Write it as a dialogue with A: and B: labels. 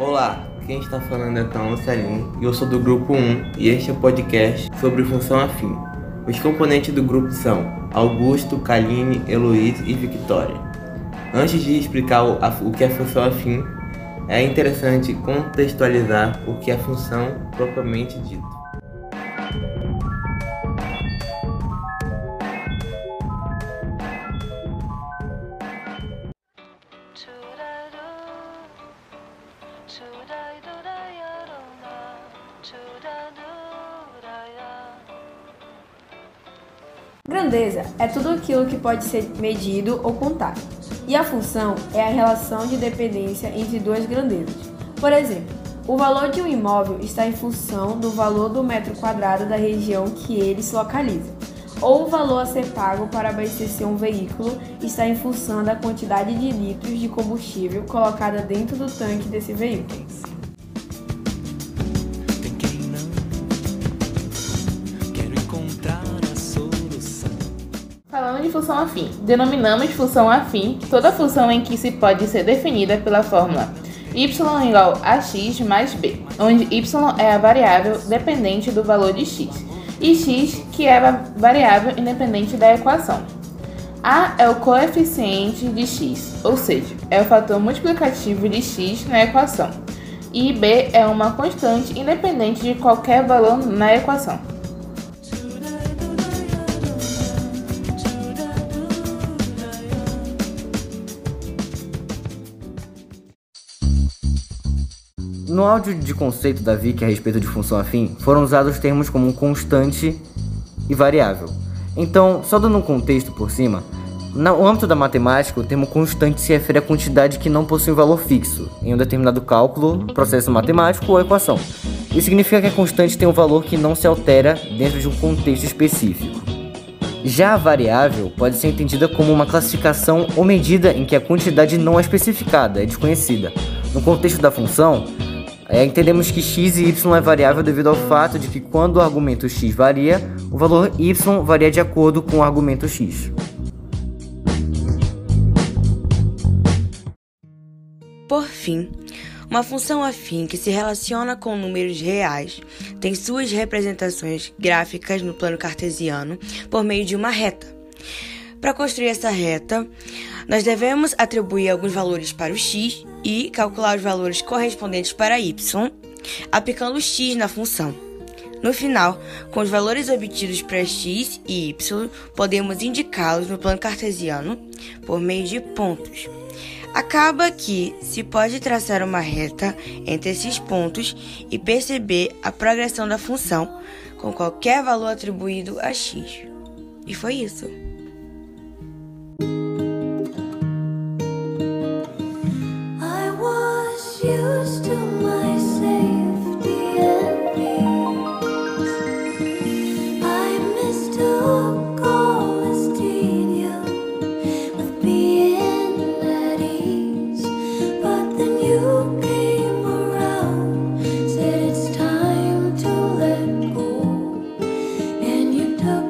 A: Olá, quem está falando é Tão Salim e eu sou do grupo 1 e este é o podcast sobre função afim. Os componentes do grupo são Augusto, Kaline, Heloísa e Victoria. Antes de explicar o que é função afim, é interessante contextualizar o que é função propriamente dito.
B: Grandeza é tudo aquilo que pode ser medido ou contado. E a função é a relação de dependência entre duas grandezas. Por exemplo, o valor de um imóvel está em função do valor do metro quadrado da região que ele se localiza. Ou o valor a ser pago para abastecer um veículo está em função da quantidade de litros de combustível colocada dentro do tanque desse veículo.
C: Falando de função afim, denominamos função afim toda função em que se pode ser definida pela fórmula y igual a x mais b, onde y é a variável dependente do valor de x e x que é a variável independente da equação. A é o coeficiente de x, ou seja, é o fator multiplicativo de x na equação, e b é uma constante independente de qualquer valor na equação.
D: No áudio de conceito da Vicky a respeito de função afim, foram usados termos como constante e variável. Então, só dando um contexto por cima, no âmbito da matemática, o termo constante se refere à quantidade que não possui um valor fixo em um determinado cálculo, processo matemático ou equação. Isso significa que a constante tem um valor que não se altera dentro de um contexto específico. Já a variável pode ser entendida como uma classificação ou medida em que a quantidade não é especificada, é desconhecida. No contexto da função, é, entendemos que x e y é variável devido ao fato de que quando o argumento x varia, o valor y varia de acordo com o argumento x.
E: Por fim, uma função afim que se relaciona com números reais tem suas representações gráficas no plano cartesiano por meio de uma reta. Para construir essa reta, nós devemos atribuir alguns valores para o x e calcular os valores correspondentes para y, aplicando o x na função. No final, com os valores obtidos para x e y, podemos indicá-los no plano cartesiano por meio de pontos. Acaba que se pode traçar uma reta entre esses pontos e perceber a progressão da função com qualquer valor atribuído a x. E foi isso. window